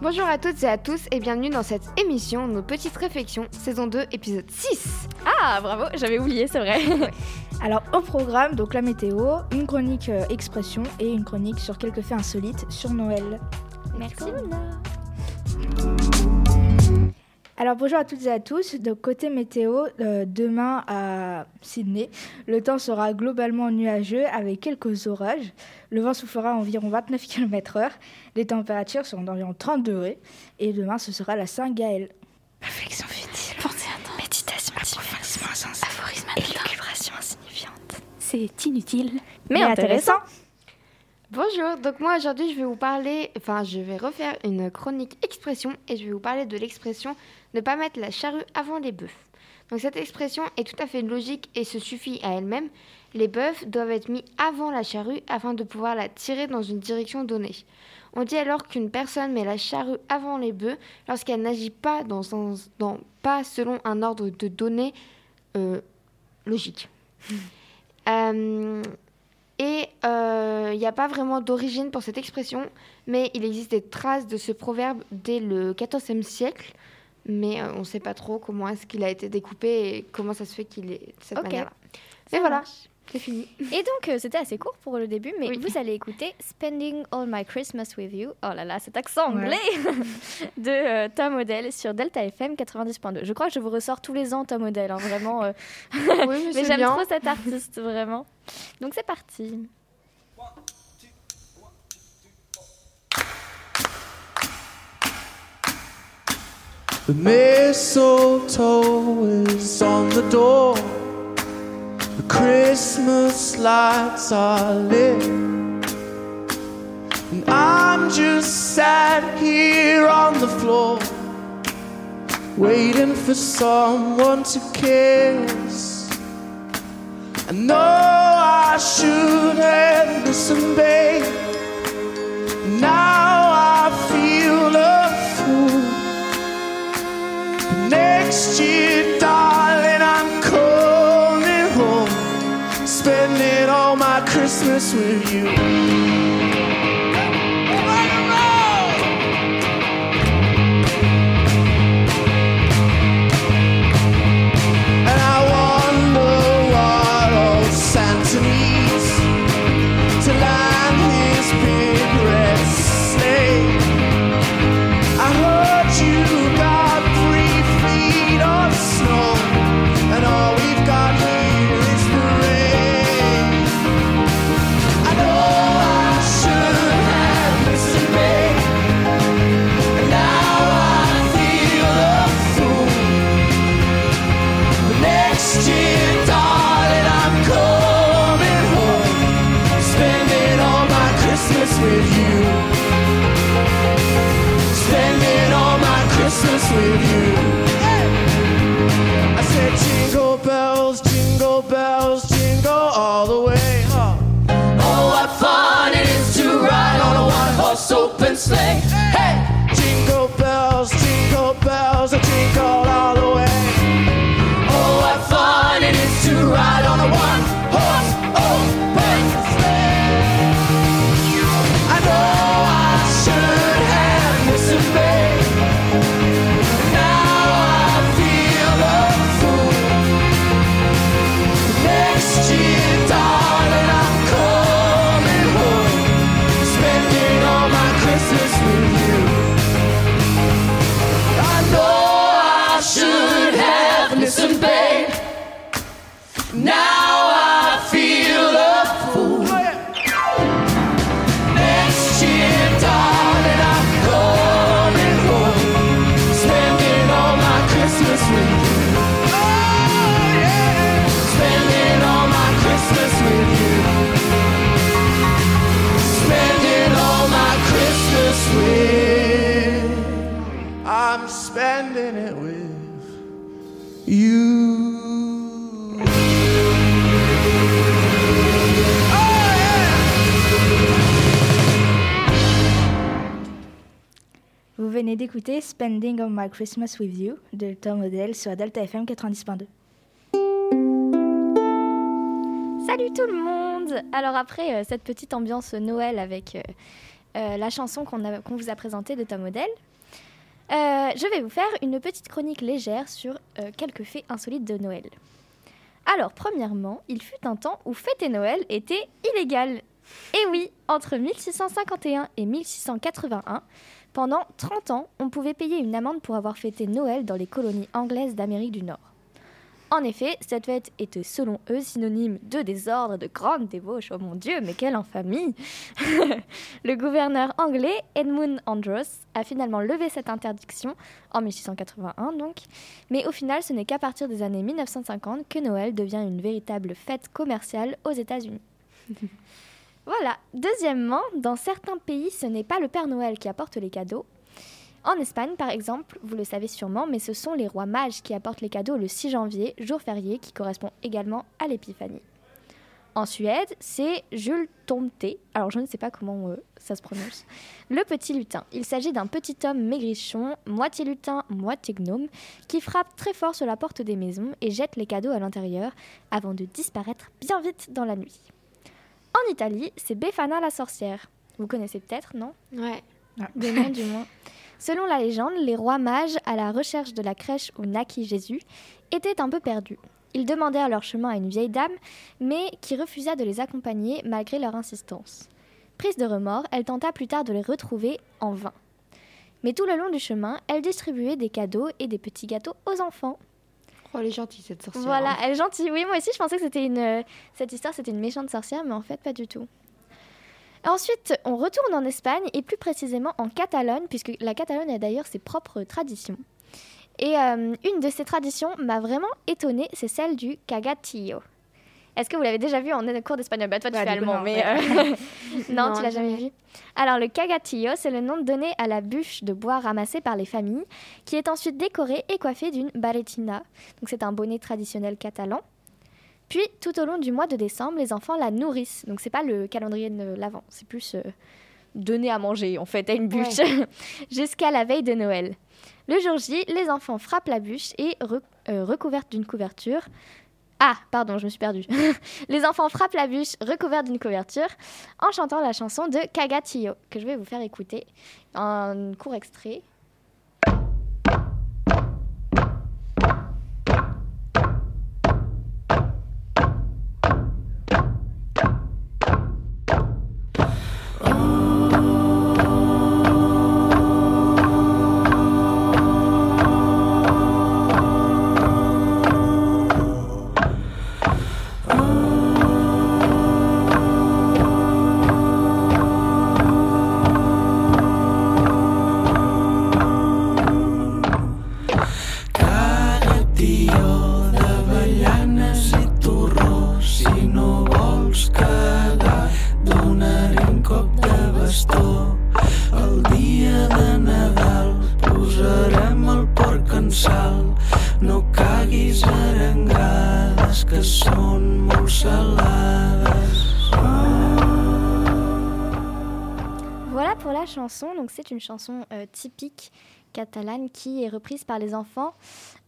Bonjour à toutes et à tous et bienvenue dans cette émission Nos Petites Réflexions, saison 2, épisode 6. Ah, bravo, j'avais oublié, c'est vrai. Alors au programme, donc la météo, une chronique euh, expression et une chronique sur quelques faits insolites sur Noël. Merci. Alors bonjour à toutes et à tous. Donc côté météo, euh, demain à Sydney, le temps sera globalement nuageux avec quelques orages. Le vent soufflera à environ 29 km/h. Les températures seront d'environ 30 degrés. Et demain, ce sera la Saint-Gaël. Réflexion futile. Pensée intense. Méditation approfondissement sens. Aphorisme élucubration insignifiante. C'est inutile. Mais intéressant. Bonjour, donc moi aujourd'hui je vais vous parler, enfin je vais refaire une chronique expression et je vais vous parler de l'expression ne pas mettre la charrue avant les bœufs. Donc cette expression est tout à fait logique et se suffit à elle-même. Les bœufs doivent être mis avant la charrue afin de pouvoir la tirer dans une direction donnée. On dit alors qu'une personne met la charrue avant les bœufs lorsqu'elle n'agit pas, dans, pas selon un ordre de données euh, logique. Euh, et euh, il n'y a pas vraiment d'origine pour cette expression, mais il existe des traces de ce proverbe dès le XIVe siècle. Mais euh, on ne sait pas trop comment est-ce qu'il a été découpé et comment ça se fait qu'il est de cette manière-là. Mais voilà, c'est fini. Et donc, euh, c'était assez court pour le début, mais Oui. vous allez écouter Spending All My Christmas With You. Oh là là, cet accent Ouais. anglais de euh, Tom Odell sur Delta FM 90.2. Je crois que je vous ressors tous les ans Tom Odell, hein, vraiment. euh, Oui, mais c'est j'aime trop cet artiste, vraiment. Donc, c'est parti. The mistletoe is on the door. The Christmas lights are lit. And I'm just sat here on the floor, waiting for someone to kiss. I know I should have listened, babe. Now I feel a fool. Next year, darling, I'm coming home, spending all my Christmas with you. Spending it with you. Yeah. Vous venez d'écouter Spending on My Christmas with You de Tom Odell sur Delta FM 90.2. Salut tout le monde Alors après euh, cette petite ambiance Noël avec euh, euh, la chanson qu'on vous a présentée de Tom Odell, je vais vous faire une petite chronique légère sur euh, quelques faits insolites de Noël. Alors premièrement, il fut un temps où fêter Noël était illégal. Et oui, entre 1651 et 1681, pendant 30 ans, on pouvait payer une amende pour avoir fêté Noël dans les colonies anglaises d'Amérique du Nord. En effet, cette fête était selon eux synonyme de désordre, de grande débauche. Oh mon Dieu, mais quelle infamie Le gouverneur anglais Edmund Andros a finalement levé cette interdiction en 1681 donc, mais au final ce n'est qu'à partir des années 1950 que Noël devient une véritable fête commerciale aux États-Unis. voilà. Deuxièmement, dans certains pays, ce n'est pas le Père Noël qui apporte les cadeaux, en Espagne, par exemple, vous le savez sûrement, mais ce sont les rois mages qui apportent les cadeaux le 6 janvier, jour férié qui correspond également à l'épiphanie. En Suède, c'est Jules Tomte, alors je ne sais pas comment euh, ça se prononce, le petit lutin. Il s'agit d'un petit homme maigrichon, moitié lutin, moitié gnome, qui frappe très fort sur la porte des maisons et jette les cadeaux à l'intérieur avant de disparaître bien vite dans la nuit. En Italie, c'est Befana la sorcière. Vous connaissez peut-être, non? Ouais. de nom du moins. Selon la légende, les rois mages, à la recherche de la crèche où naquit Jésus, étaient un peu perdus. Ils demandèrent leur chemin à une vieille dame, mais qui refusa de les accompagner malgré leur insistance. Prise de remords, elle tenta plus tard de les retrouver en vain. Mais tout le long du chemin, elle distribuait des cadeaux et des petits gâteaux aux enfants. Oh, elle est gentille cette sorcière. Voilà, hein. elle est gentille. Oui, moi aussi, je pensais que c'était une cette histoire, c'était une méchante sorcière, mais en fait, pas du tout. Ensuite, on retourne en Espagne et plus précisément en Catalogne, puisque la Catalogne a d'ailleurs ses propres traditions. Et euh, une de ces traditions m'a vraiment étonnée, c'est celle du cagatillo. Est-ce que vous l'avez déjà vu en cours d'espagnol? Bah toi tu fais coup, allemand, non, mais euh, non, Non, tu l'as jamais vu. Alors le cagatillo, c'est le nom donné à la bûche de bois ramassée par les familles, qui est ensuite décorée et coiffée d'une barretina. Donc c'est un bonnet traditionnel catalan. Puis tout au long du mois de décembre, les enfants la nourrissent. Donc c'est pas le calendrier de l'avant, c'est plus euh, donner à manger en fait à une bûche jusqu'à la veille de Noël. Le jour J, les enfants frappent la bûche et re- euh, recouverte d'une couverture. Ah, pardon, je me suis perdue. les enfants frappent la bûche recouverte d'une couverture en chantant la chanson de Cagatillo, que je vais vous faire écouter. Un court extrait. Voilà pour la chanson. Donc c'est une chanson euh, typique catalane qui est reprise par les enfants.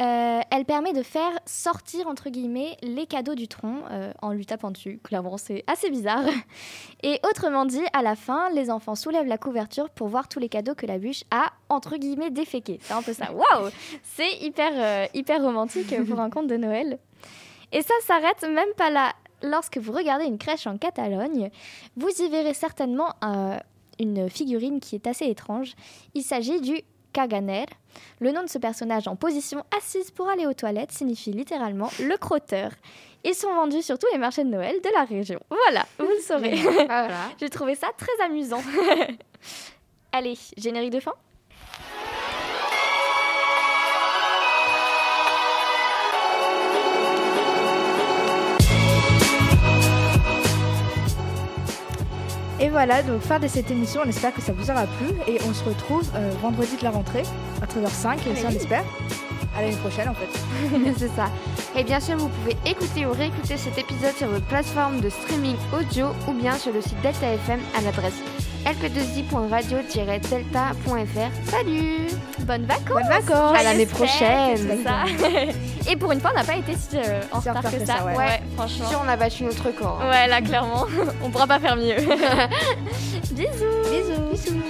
Euh, elle permet de faire sortir entre guillemets les cadeaux du tronc euh, en lui tapant dessus. Clairement, c'est assez bizarre. Et autrement dit, à la fin, les enfants soulèvent la couverture pour voir tous les cadeaux que la bûche a entre guillemets déféqués. C'est un peu ça. Waouh, c'est hyper euh, hyper romantique pour un conte de Noël. Et ça s'arrête même pas là. Lorsque vous regardez une crèche en Catalogne, vous y verrez certainement euh, une figurine qui est assez étrange. Il s'agit du Caganer. Le nom de ce personnage en position assise pour aller aux toilettes signifie littéralement le crotteur. Ils sont vendus sur tous les marchés de Noël de la région. Voilà, vous le saurez. Voilà. J'ai trouvé ça très amusant. Allez, générique de fin? Et voilà, donc fin de cette émission, on espère que ça vous aura plu et on se retrouve euh, vendredi de la rentrée à 13h05 aussi on oui. espère. À l'année prochaine en fait. c'est ça. Et bien sûr, vous pouvez écouter ou réécouter cet épisode sur votre plateforme de streaming audio ou bien sur le site Delta FM à l'adresse lp2i.radio-delta.fr. Salut Bonnes vacances. Bonnes vacances. À l'année prochaine. ça. Et pour une fois, on n'a pas été si euh, en Si en retard que ça. ouais. ouais, franchement. Sûr, on a battu notre record. hein. Ouais, là, clairement, on pourra pas faire mieux. Bisous. Bisous. Bisous.